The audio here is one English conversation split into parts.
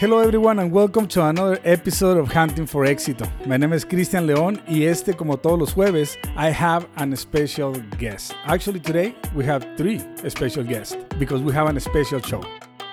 Hello everyone and welcome to another episode of Hunting for Éxito. My name is Cristian León y este como todos los jueves I have an special guest. Actually today we have three special guests because we have a special show.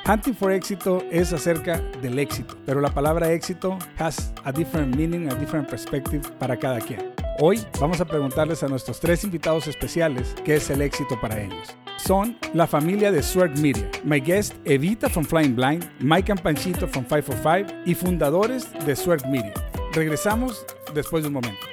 Hunting for Éxito es acerca del éxito, pero la palabra éxito has a different meaning, a different perspective para cada quien. Hoy vamos a preguntarles a nuestros tres invitados especiales qué es el éxito para ellos. Son la familia de Sword Media. My guest Evita from Flying Blind, Mike and Panchito from 545 y fundadores de Sword Media. Regresamos después de un momento.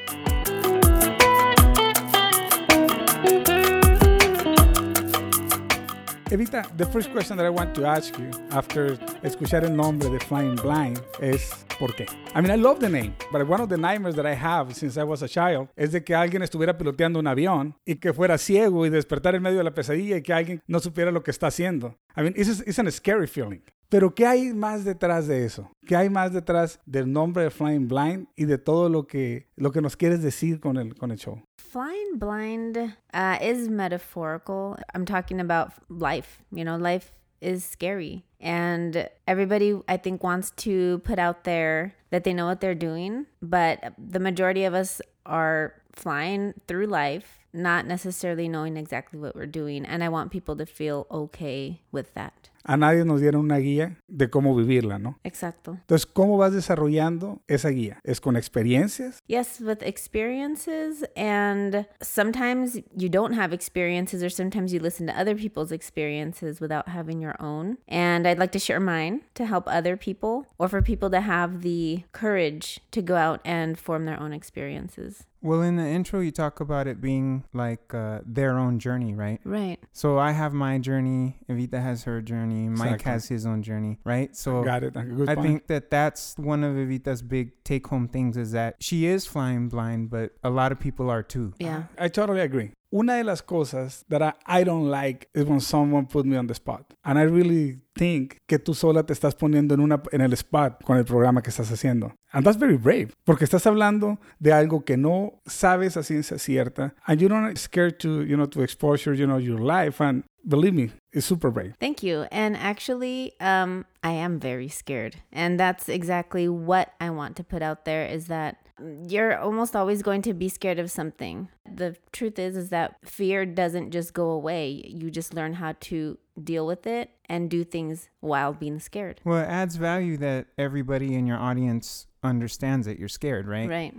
Evita, the first question that I want to ask you after escuchar el nombre de Flying Blind es ¿por qué? I mean, I love the name, but one of the nightmares that I have since I was a child es de que alguien estuviera piloteando un avión y que fuera ciego y despertar en medio de la pesadilla y que alguien no supiera lo que está haciendo. I mean, it's, it's a scary feeling. Pero ¿qué hay más detrás de eso? ¿Qué hay más detrás del nombre de Flying Blind y de todo lo que, lo que nos quieres decir con el, con el show? Flying blind uh, is metaphorical. I'm talking about life. You know, life is scary. And everybody, I think, wants to put out there that they know what they're doing. But the majority of us are flying through life, not necessarily knowing exactly what we're doing. And I want people to feel okay with that. A nadie nos dieron una guía de cómo vivirla, ¿no? Exacto. Entonces, ¿cómo vas desarrollando esa guía? ¿Es con experiencias? Yes, with experiences. And sometimes you don't have experiences, or sometimes you listen to other people's experiences without having your own. And I'd like to share mine to help other people or for people to have the courage to go out and form their own experiences. Well, in the intro, you talk about it being like uh, their own journey, right? Right. So I have my journey, Evita has her journey, Mike Exactly. has his own journey, right? So Got it. Good I point. think that that's one of Evita's big take home things is that she is flying blind, but a lot of people are too. Yeah. I totally agree. Una de las cosas that I, I don't like is when someone put me on the spot. And I really think que tú sola te estás poniendo en, una, en el spot con el programa que estás haciendo. And that's very brave. Porque estás hablando de algo que no sabes a ciencia cierta. And you're not scared to, you know, to exposure, you know, your life. And believe me, it's super brave. Thank you. And actually, um, I am very scared. And that's exactly what I want to put out there is that you're almost always going to be scared of something. The truth is is that fear doesn't just go away. You just learn how to deal with it and do things while being scared. Well, it adds value that everybody in your audience understands that you're scared, right? Right.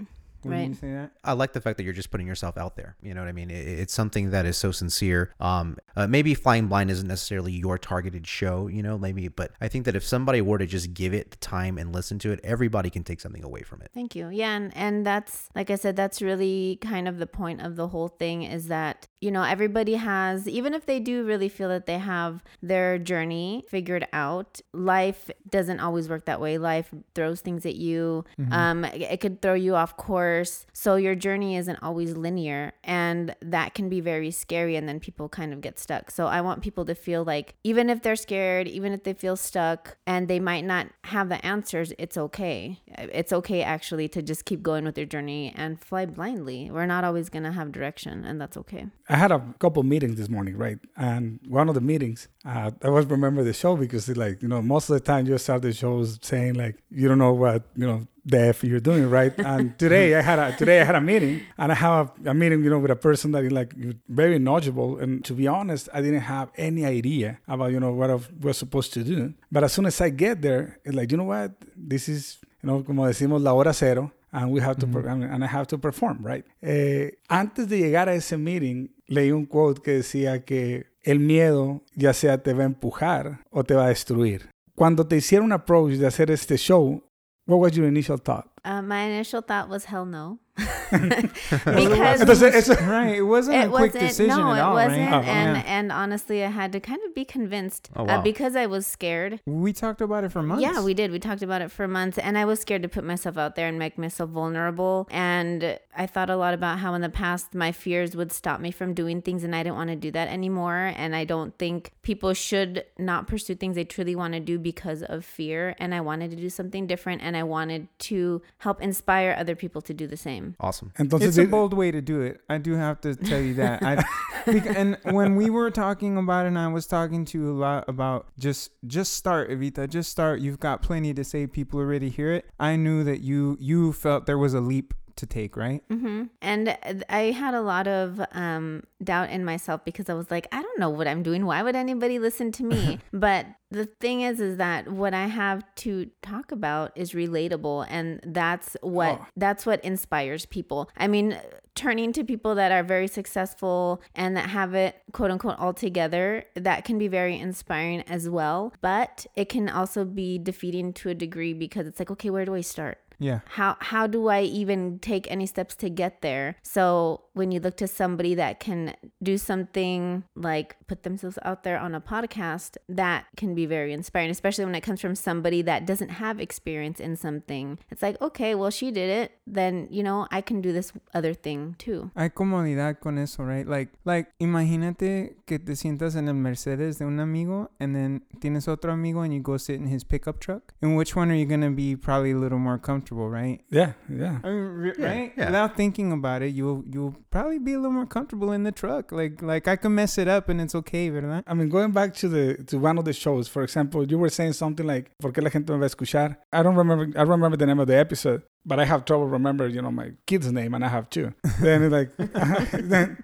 Wouldn't you right. say that? I like the fact that you're just putting yourself out there. You know what I mean? It, it's something that is so sincere. Um, uh, maybe Flying Blind isn't necessarily your targeted show, you know, maybe, but I think that if somebody were to just give it the time and listen to it, everybody can take something away from it. Thank you. Yeah, and, and that's like I said, that's really kind of the point of the whole thing is that, you know, everybody has even if they do really feel that they have their journey figured out, life doesn't always work that way. Life throws things at you. Um it it could throw you off course. So your journey isn't always linear and that can be very scary and then people kind of get stuck. So I want people to feel like even if they're scared, even if they feel stuck and they might not have the answers, it's okay. It's okay actually to just keep going with your journey and fly blindly. We're not always going to have direction and that's okay. I had a couple meetings this morning, right? And one of the meetings, uh, I always remember the show because, it's like, you know, most of the time you start the shows saying like, you don't know what, you know, the F you're doing, right? And today I had a today I had a meeting, and I have a, a meeting, you know, with a person that is like very knowledgeable. And to be honest, I didn't have any idea about, you know, what I was supposed to do. But as soon as I get there, it's like, you know what, this is, you know, como decimos la hora cero. And we have to, per- and I have to perform, right? Eh, antes de llegar a ese meeting, leí un quote que decía que el miedo ya sea te va a empujar o te va a destruir. Cuando te hicieron un approach de hacer este show, what was your initial thought? Uh, my initial thought was hell no. Because Entonces, eso, Right. It wasn't it a quick wasn't decision no at it all, wasn't right? and Yeah. and honestly i had to kind of be convinced Oh, uh, because i was scared We talked about it for months. yeah we did we talked about it for months and i was scared to put myself out there and make myself vulnerable and i thought a lot about how in the past my fears would stop me from doing things and i didn't want to do that anymore and i don't think people should not pursue things they truly want to do because of fear and i wanted to do something different and i wanted to help inspire other people to do the same time. Awesome. Entonces, it's a bold way to do it. I do have to tell you that. I, bec- and when we were talking about it, and I was talking to you a lot about just just start, Evita, just start. You've got plenty to say. People already hear it. I knew that you you felt there was a leap to take, right? hmm And I had a lot of um, doubt in myself because I was like, I don't know what I'm doing. Why would anybody listen to me? but the thing is, is that what I have to talk about is relatable, and that's what Oh. that's what inspires people. I mean, turning to people that are very successful and that have it quote unquote all together, that can be very inspiring as well. But it can also be defeating to a degree because it's like, okay, where do I start? Yeah. how how do I even take any steps to get there? So when you look to somebody that can do something like put themselves out there on a podcast, that can be very inspiring, especially when it comes from somebody that doesn't have experience in something. It's like, okay, well she did it, then you know, I can do this other thing too. Hay comodidad con eso, right? Like, like, imagínate que te sientas en el Mercedes de un amigo and then tienes otro amigo and you go sit in his pickup truck. And which one are you going to be probably a little more comfortable, right? yeah, yeah. I mean, re- Yeah, right? yeah. Without thinking about it, you'll you'll probably be a little more comfortable in the truck. Like like I can mess it up and it's okay, ¿verdad? I mean, going back to the to one of the shows, for example, you were saying something like, "¿Por qué la gente me va a escuchar?" I don't remember. I remember the name of the episode, but I have trouble remember, you know, my kid's name, and I have two. then like, then,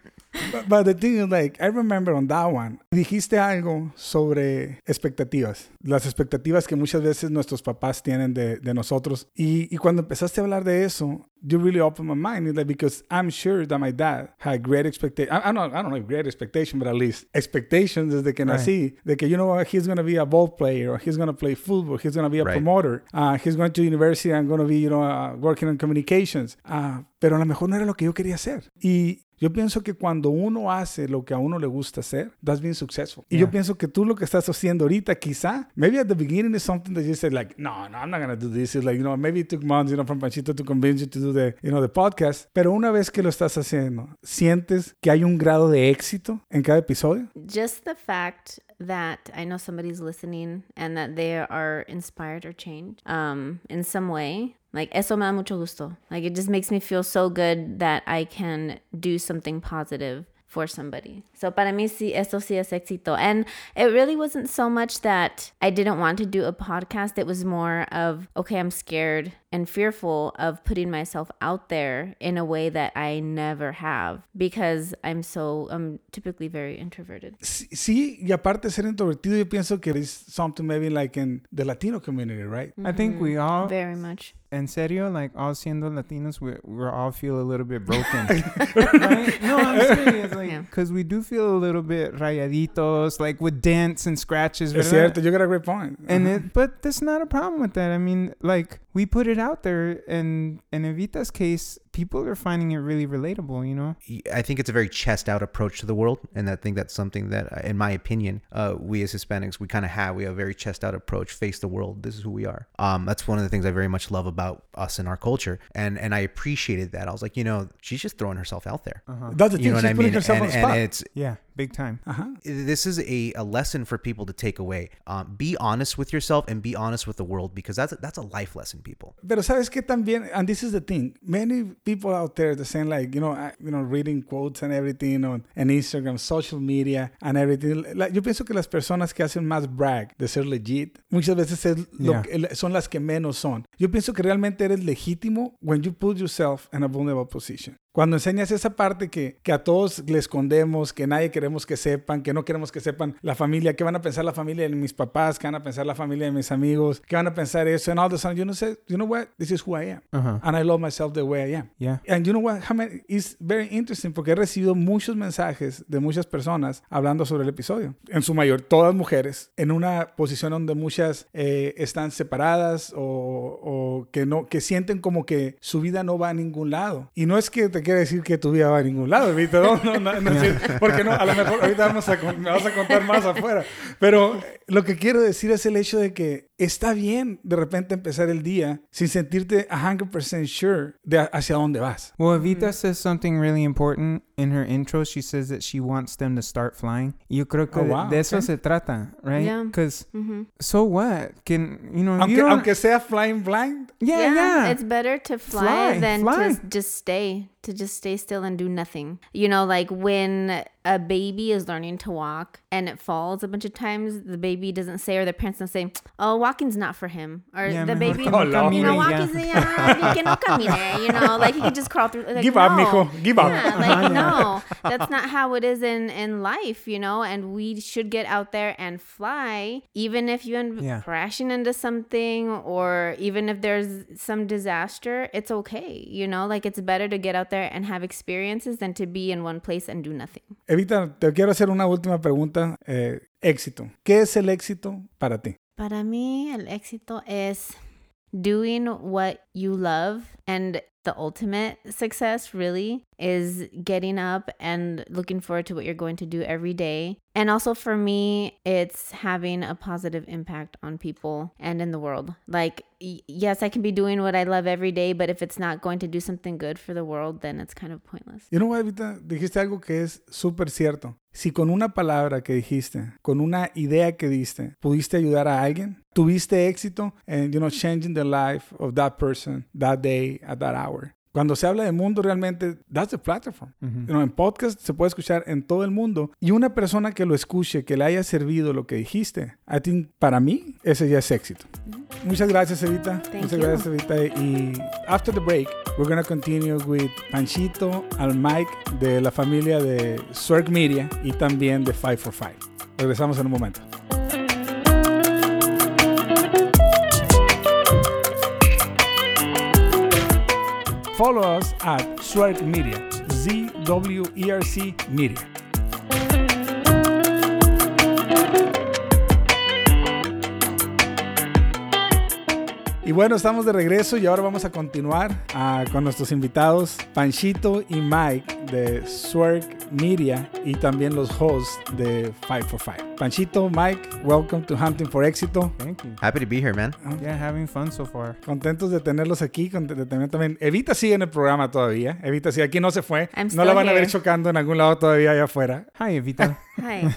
but, but the thing is, like, I remember on that one, dijiste algo sobre expectativas, las expectativas que muchas veces nuestros papás tienen de, de nosotros. Y, y cuando empezaste a hablar de eso, you really opened my mind, like, because I'm sure that my dad had great expectations. I, I don't, I don't know if great expectation, but at least expectations desde que Right. nací, de que you know he's going to be a ball player, or he's going to play football, he's going to be a Right. promoter, uh, he's going to university and going to be, you know, uh, working on communications. Uh, pero a lo mejor no era lo que yo quería hacer. Y yo pienso que cuando uno hace lo que a uno le gusta hacer, that's being successful. Y yo pienso que tú lo que estás haciendo ahorita, quizá, maybe at the beginning is something that you said like, no, no, I'm not going to do this. It's like, you know, maybe it took months, you know, from Panchito to convince you to do the, you know, the podcast. Pero una vez que lo estás haciendo, ¿sientes que hay un grado de éxito en cada episodio? Just the fact that I know somebody's listening and that they are inspired or changed um, in some way, like eso me da mucho gusto. Like it just makes me feel so good that I can do something positive for somebody. So para mí sí, eso sí es éxito. And it really wasn't so much that I didn't want to do a podcast. It was more of, okay, I'm scared and fearful of putting myself out there in a way that I never have because I'm so, I'm typically very introverted. Sí, y aparte de ser introvertido, yo pienso que es something maybe like in the Latino community, right? I think mm-hmm. we all Very much. En serio, like all siendo Latinos, we we all feel a little bit broken. right? No, I'm serious. Like, Yeah. because we do feel a little bit rayaditos, like with dents and scratches. Es cierto, you got a great point. And Ajá. it, but that's not a problem with that. I mean, like we put it out there, and in Evita's case, people are finding it really relatable. You know? I think it's a very chest out approach to the world, and I think that's something that, uh, in my opinion, uh, we as Hispanics we kind of have. We have a very chest out approach, face the world. This is who we are. Um, that's one of the things I very much love about us and our culture, and and I appreciated that. I was like, you know, she's just throwing herself out there. Uh-huh. That's the thing, You know what she's I putting mean? herself And, on the and spot. it's Yeah, big time. Ajá. this is a, a lesson for people to take away. Um, be honest with yourself and be honest with the world because that's a, that's a life lesson, people. Pero sabes que también, and this is the thing, many people out there are saying like, you know, I- you know, reading quotes and everything on and Instagram, social media and everything. Like, yo pienso que las personas que hacen más brag de ser legit, muchas veces es lo Yeah. que- son las que menos son. Yo pienso que realmente eres legítimo when you put yourself in a vulnerable position. Cuando enseñas esa parte que, que a todos le escondemos, que nadie queremos que sepan, que no queremos que sepan la familia, que van a pensar la familia de mis papás, que van a pensar la familia de mis amigos, que van a pensar eso, and all of a sudden, you know, say, you know what, this is who I am, Uh huh. and I love myself the way I am. Yeah. And you know what, it's very interesting porque he recibido muchos mensajes de muchas personas hablando sobre el episodio. En su mayor, todas mujeres, en una posición donde muchas eh, están separadas o, o que no, que sienten como que su vida no va a ningún lado. Y no es que te quiera decir que tu vida va a ningún lado, ¿viste? No, no, no, porque no, a lo mejor ahorita vamos a, me vas a contar más afuera. Pero eh, lo que quiero decir es el hecho de que está bien de repente empezar el día sin sentirte 100% sure de a- hacia dónde vas. Well, Evita says something really important in her intro, she says that she wants them to start flying. Yo creo que Oh, de- wow, de eso okay. se trata, right? Yeah. Because hmm so what? Can you know? Aunque, you don't- aunque sea flying blind. yeah, yeah. It's better to fly, Fly, than fly. to just stay, to just stay still and do nothing. You know, like when a baby is learning to walk and it falls a bunch of times, the baby doesn't say, or the parents don't say, "Oh, walking's not for him," or Yeah, the mejor baby, que no Lord. you know, camine y ya. walking's yeah, que no camine, you know, like he could just crawl through. Like, Give up, no. mijo. Give up. Yeah, like no, that's not how it is in in life, you know. And we should get out there and fly, even if you end up Yeah. crashing into something, or even if there's some disaster. It's okay, you know. Like it's better to get out there and have experiences than to be in one place and do nothing. Evita, te quiero hacer una última pregunta. Eh, éxito. ¿Qué es el éxito para ti? Para mí, el éxito es doing what you love and the ultimate success really is getting up and looking forward to what you're going to do every day. And also for me, it's having a positive impact on people and in the world. Like, yes, I can be doing what I love every day, but if it's not going to do something good for the world, then it's kind of pointless. You know what, Evita? Dijiste algo que es súper cierto. Si con una palabra que dijiste, con una idea que diste, pudiste ayudar a alguien, tuviste éxito en, you know, changing the life of that person, that day, at that hour. Cuando se habla de mundo, realmente, that's the platform. Mhm. You know, en podcast se puede escuchar en todo el mundo. Y una persona que lo escuche, que le haya servido lo que dijiste, I think, para mí, ese ya es éxito. Muchas gracias, Evita. Thank Muchas you. gracias, Evita. Y after the break, we're going to continue with Panchito al Mike de la familia de Swerk Media y también de 545. Regresamos en un momento. Follow us at Swerk Media, Z W E R C Media. Y bueno, estamos de regreso y ahora vamos a continuar ah, con nuestros invitados Panchito y Mike de Swerk Media y también los hosts de 545. Panchito, Mike, welcome to Hunting for Éxito. Thank you. Happy to be here, man. Yeah, having fun so far. Contentos de tenerlos aquí, de tener también. Evita sigue en el programa todavía. Evita sigue aquí, no se fue. I'm No la van a ver chocando en algún lado todavía allá afuera. Hi, Evita. Hi.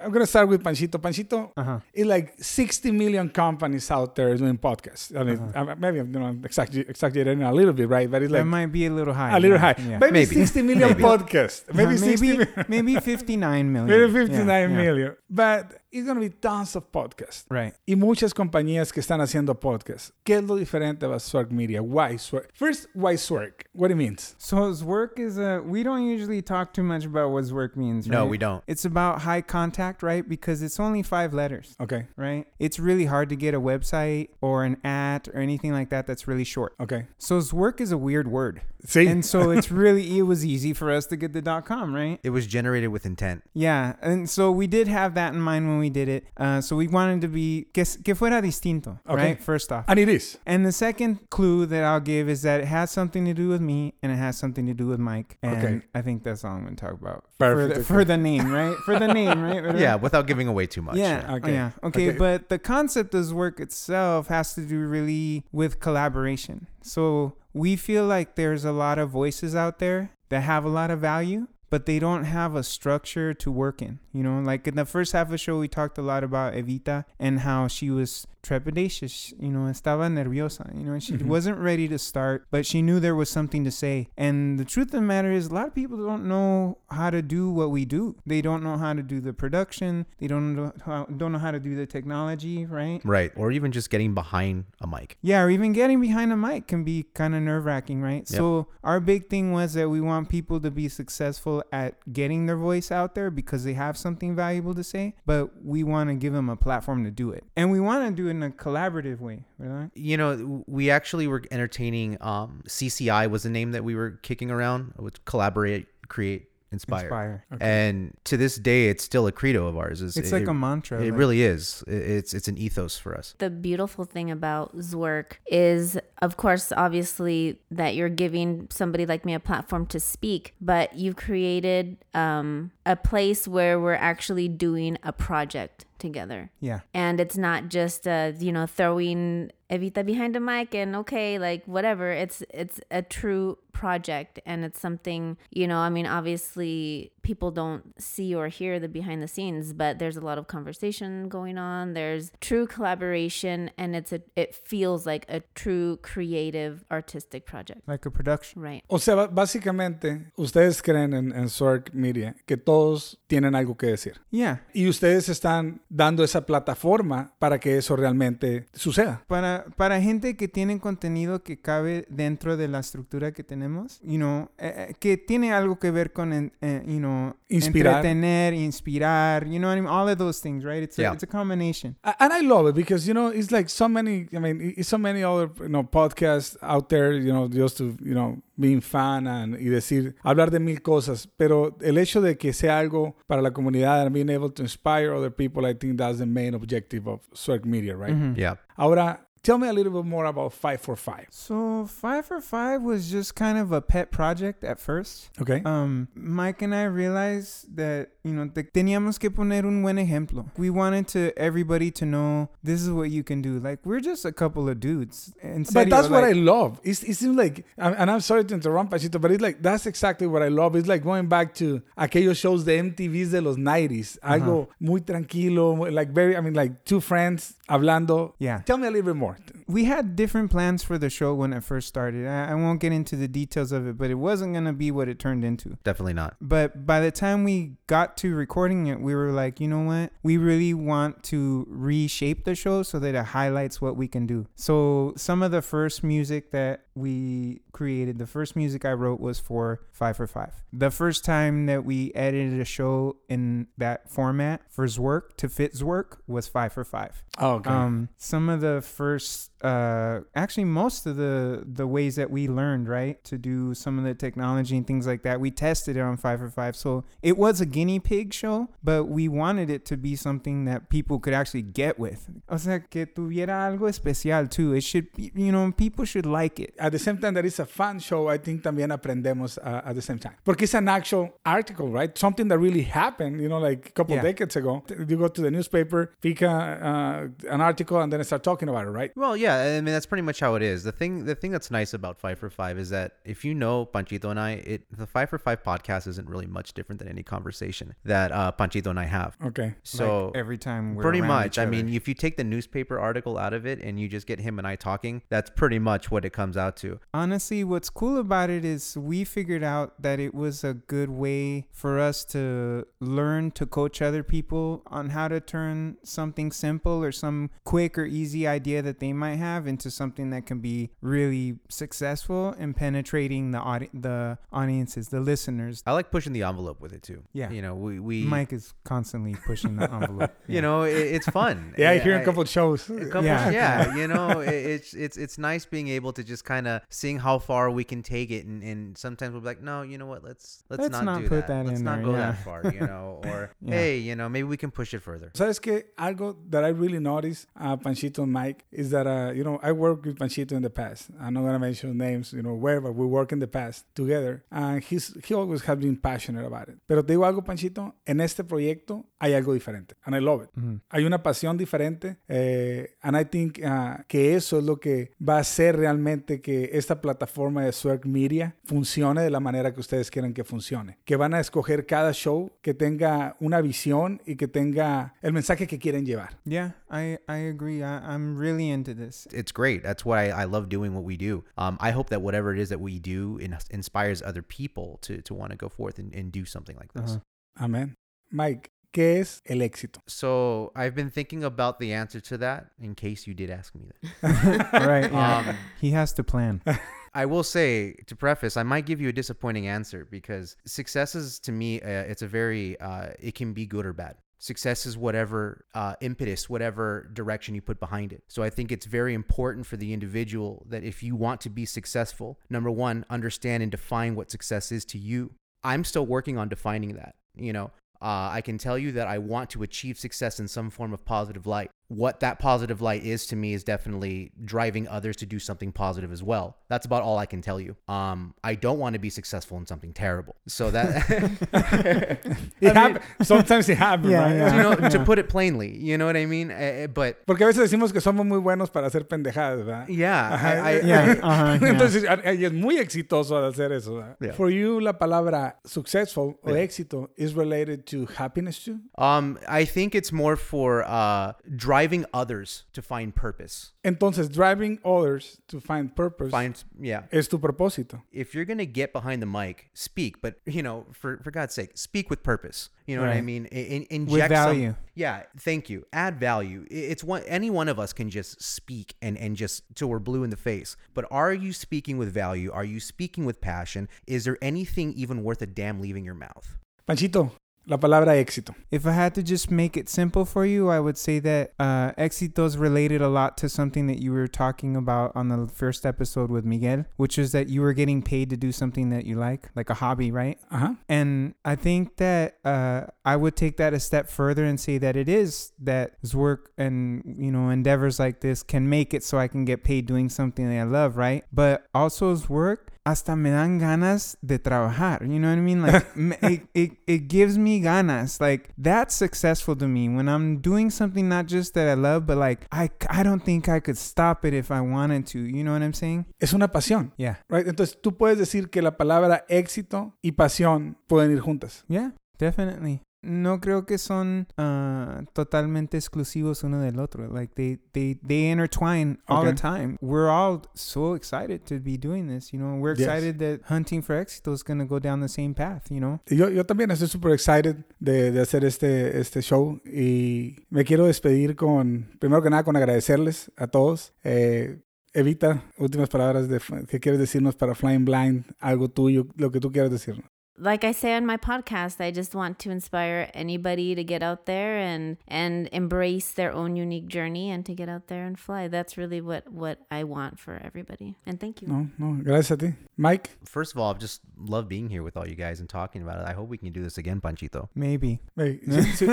I'm going to start with Panchito. Panchito, uh huh. it's like 60 million companies out there doing podcasts. I mean, uh, maybe I'm you know, exagger- exaggerating a little bit, right? But it's That like might be a little high. a little yeah, high. Yeah. Maybe, Maybe. 60 million Maybe. podcasts. Maybe 60 maybe, million. maybe 59 million. Maybe 59 yeah. million. But it's going to be tons of podcasts. Right. Y muchas compañías que están haciendo podcasts. ¿Qué es lo diferente de Zwerc Media? Why Zwerc? First, why Zwerc? What it means? So Zwerc is a. We don't usually talk too much about what Zwerc means. No, we don't. It's about high contact, right? Because it's only five letters, Okay. right? It's really hard to get a website or an ad or anything like that that's really short. Okay. So Zwerc is a weird word. See? And so it's really, it was easy for us to get the dot com, right? It was generated with intent. Yeah. And so we did have that in mind when we did it. Uh, so we wanted to be, que, que fuera distinto, Okay. right? First off. and it is. And the second clue that I'll give is that it has something to do with me and it has something to do with Mike. And Okay. I think that's all I'm going to talk about. Perfect, For the, for the name, right? For the name, right? ¿Verdad? Yeah, without giving away too much. Yeah. Okay. Okay. Yeah. Okay, Okay. But the concept of Zwerc itself has to do really with collaboration. So we feel like there's a lot of voices out there that have a lot of value, but they don't have a structure to work in. You know, like in the first half of the show, we talked a lot about Evita and how she was trepidatious. You know, estaba nerviosa. You know, she Mhm. wasn't ready to start, but she knew there was something to say. And the truth of the matter is, a lot of people don't know how to do what we do. They don't know how to do the production. They don't know how, don't know how to do the technology, right? Right. Or even just getting behind a mic. Yeah, or even getting behind a mic can be kind of nerve wracking, right? Yep. So, our big thing was that we want people to be successful at getting their voice out there because they have something valuable to say, but we want to give them a platform to do it. And we want to do it in a collaborative way, right? You know, we actually were entertaining. Um, CCI was the name that we were kicking around. With collaborate, create, inspire. Inspire. And to this day, it's still a credo of ours. It's it, like a mantra. It like- really is. It- It's it's an ethos for us. the beautiful thing about Zwerc is of course, obviously, that you're giving somebody like me a platform to speak, but you've created um, a place where we're actually doing a project together. Yeah. And it's not just uh, you know throwing Evita behind a mic and okay, like whatever. It's it's a true project and it's something, you know, I mean obviously people don't see or hear the behind the scenes, but there's a lot of conversation going on. There's true collaboration and it's a it feels like a true creative artistic project. Like a production. Right. O sea, básicamente, ustedes creen en, en Media que todos tienen algo que decir. Yeah. Y ustedes están dando esa plataforma para que eso realmente suceda. Para, para gente que tiene contenido que cabe dentro de la estructura que tenemos, you know, eh, eh, que tiene algo que ver con, eh, you know, Inspirar. entretener, inspirar, you know what I mean? All of those things, right? It's, Yeah. a, it's a combination. And I love it because you know it's like so many. I mean, it's so many other you know podcasts out there. You know, just to you know being fan and y decir hablar de mil cosas. Pero el hecho de que sea algo para la comunidad and being able to inspire other people, I think that's the main objective of Swerk Media, right? Mhm. Yeah. Ahora, tell me a little bit more about Five for Five. So Five for Five was just kind of a pet project at first. Okay. Um, Mike and I realized that you know te- teníamos que poner un buen ejemplo. We wanted to everybody to know this is what you can do. Like we're just a couple of dudes. En But that's what I love. It's, it seems like, and and I'm sorry to interrupt, Panchito, but it's like, that's exactly what I love. It's like going back to aquellos shows de MTVs de los 90s. Algo muy tranquilo, like very, I mean, like two friends hablando. Yeah. Tell me a little bit more. We had different plans for the show when it first started. I, I won't get into the details of it, but it wasn't gonna be what it turned into. Definitely not. But by the time we got to recording it, we were like, you know what? We really want to reshape the show so that it highlights what we can do. So some of the first music that we created, the first music I wrote was for Five for Five. The first time that we edited a show in that format for Zwerc to fit Zwerc was Five for Five. Oh, okay. Um, some of the first, first uh, actually, most of the the ways that we learned, right, to do some of the technology and things like that, we tested it on Five for Five. So it was a guinea pig show, but we wanted it to be something that people could actually get with. O sea, que tuviera algo especial too. It should, be, you know, people should like it. at the same time that it's a fun show, I think también aprendemos uh, at the same time. Porque it's an actual article, right? Something that really happened, you know, like a couple Yeah. decades ago. You go to the newspaper, pick a, uh, an article, and then start talking about it, right? Well, yeah, I mean that's pretty much how it is. The thing, the thing that's nice about Five for Five is that if you know Panchito and I, it the Five for Five podcast isn't really much different than any conversation that uh, Panchito and I have. Okay. So like every time we're pretty much. I mean, if you take the newspaper article out of it and you just get him and I talking, that's pretty much what it comes out to. Honestly, what's cool about it is we figured out that it was a good way for us to learn to coach other people on how to turn something simple or some quick or easy idea that they might have into something that can be really successful in penetrating the audi- the audiences, the listeners. I like pushing the envelope with it too. Yeah. You know, we we Mike is constantly pushing the envelope. you know, it, it's fun. Yeah, I hear I- a couple of shows. a couple- Yeah. yeah, you know, it, it's it's it's nice being able to just kind of seeing how far we can take it, and, and sometimes we'll be like, no, you know what, let's let's, Let's not, not do put that. that Let's in not there, go yeah. that far, you know, or Yeah. hey, you know, maybe we can push it further. ¿Sabes qué? Algo that I really noticed, uh, Panchito and Mike, is that, uh, you know, I worked with Panchito in the past. I'm not to mention names, you know, where, but we worked in the past together. And he's, he always has been passionate about it. Pero te digo algo, Panchito, en este proyecto hay algo diferente. And I love it. Mhm. Hay una pasión diferente. eh, and I think uh, que eso es lo que va a hacer realmente que esta plataforma de Swerk Media funcione de la manera que ustedes quieran que funcione. Que van a escoger cada show que tenga una visión y que tenga el mensaje que quieren llevar. Yeah, I I agree. I, I'm really into this. It's great. That's why I, I love doing what we do. Um, I hope that whatever it is that we do in, inspires other people to, to want to go forth and, and do something like this. Uh-huh. Amén. Mike, ¿qué es el éxito? So I've been thinking about the answer to that in case you did ask me that. right. Yeah. Um, he has to plan. I will say to preface, I might give you a disappointing answer because success is to me, uh, it's a very, uh, it can be good or bad. Success is whatever uh, impetus, whatever direction you put behind it. So I think it's very important for the individual that if you want to be successful, number one, understand and define what success is to you. I'm still working on defining that. You know, uh, I can tell you that I want to achieve success in some form of positive light. What that positive light is to me is definitely driving others to do something positive as well. That's about all I can tell you. Um, I don't want to be successful in something terrible. So that It happen- Sometimes it happens, Yeah, right? yeah. you know, to put it plainly, you know what I mean? Uh, but Porque a veces decimos que somos muy buenos para hacer pendejadas, ¿verdad? yeah, Ajá, I, I, Yeah, uh-huh, yeah. Entonces, a- y es muy exitoso al hacer eso. Yeah. For you, la palabra successful o Yeah. éxito is related to happiness too. Um, I think it's more for uh, driving others to find purpose. Entonces, driving others to find purpose Find, yeah. es tu propósito. If you're gonna get behind the mic, speak, but you know, for for God's sake, speak with purpose. You know what I mean? In, in, With inject some- value. yeah, thank you. Add value. It's one. Any one of us can just speak and and just till we're blue in the face. But are you speaking with value? Are you speaking with passion? Is there anything even worth a damn leaving your mouth? Panchito, la palabra éxito. If I had to just make it simple for you, I would say that uh, éxitos related a lot to something that you were talking about on the first episode with Miguel, which is that you were getting paid to do something that you like, like a hobby, right? Ajá. And I think that uh, I would take that a step further and say that it is that work and you know endeavors like this can make it so I can get paid doing something that I love, right? But also work hasta me dan ganas de trabajar. You know what I mean? Like it, it, it gives me ganas. Like that's successful to me when I'm doing something not just that I love, but like I I don't think I could stop it if I wanted to. You know what I'm saying? Es una pasión. Yeah. Right? Entonces, tú puedes decir que la palabra éxito y pasión pueden ir juntas. Yeah, definitely. No creo que son uh, totalmente exclusivos uno del otro. Like they they they intertwine all the time. We're all so excited to be doing this. You know, we're Yes. excited that hunting for éxito is gonna go down the same path. You know. Yo, yo también estoy súper excited de, de hacer este, este show y me quiero despedir con, primero que nada, con agradecerles a todos. Eh, Evita, últimas palabras de, que quieres decirnos para Flying Blind, algo tuyo, lo que tú quieras decirnos. Like I say on my podcast, I just want to inspire anybody to get out there and and embrace their own unique journey and to get out there and fly. That's really what what I want for everybody. And thank you. No, no, gracias a ti. Mike, First of all, I just love being here with all you guys and talking about it. I hope we can do this again, Panchito. Maybe. hey, si, si-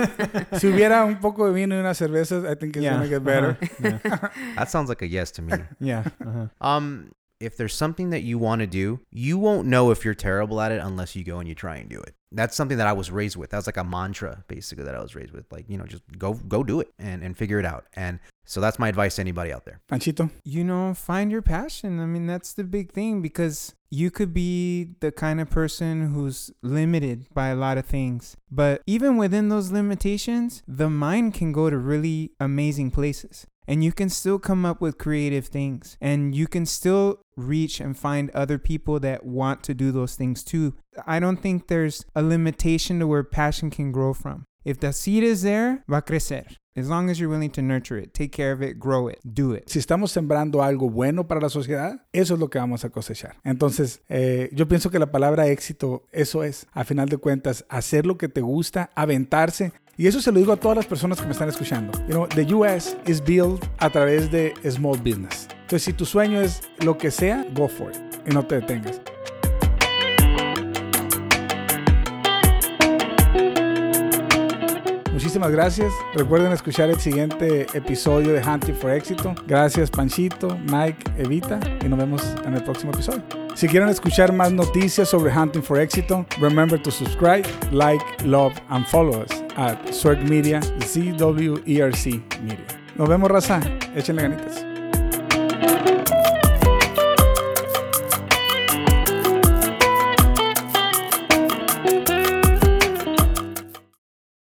si hubiera un poco de vino y unas cervezas, I think it's Yeah. gonna get better. uh-huh, Yeah. That sounds like a yes to me. yeah. Uh-huh. Um, if there's something that you want to do, you won't know if you're terrible at it unless you go and you try and do it. That's something that I was raised with. That was like a mantra basically that I was raised with. Like, you know, just go go do it and, and figure it out. And so that's my advice to anybody out there. Panchito, you know, find your passion. I mean, that's the big thing because you could be the kind of person who's limited by a lot of things. But even within those limitations, the mind can go to really amazing places. And you can still come up with creative things. And you can still reach and find other people that want to do those things too. I don't think there's a limitation to where passion can grow from. If the seed is there, va a crecer. As long as you're willing to nurture it, take care of it, grow it, do it. si estamos sembrando algo bueno para la sociedad, eso es lo que vamos a cosechar. Entonces, eh, yo pienso que la palabra éxito, eso es, a final de cuentas, hacer lo que te gusta, aventarse. Y eso se lo digo a todas las personas que me están escuchando. You know, the US is built a través de small business. Entonces, si tu sueño es lo que sea, go for it y no te detengas. Muchísimas gracias. Recuerden escuchar el siguiente episodio de Hunting for Éxito. Gracias Panchito, Mike, Evita y nos vemos en el próximo episodio. Si quieren escuchar más noticias sobre Hunting for Éxito, remember to subscribe, like, love and follow us at Zwerg Media, ZWERC Media. Nos vemos, raza. Échenle ganitas.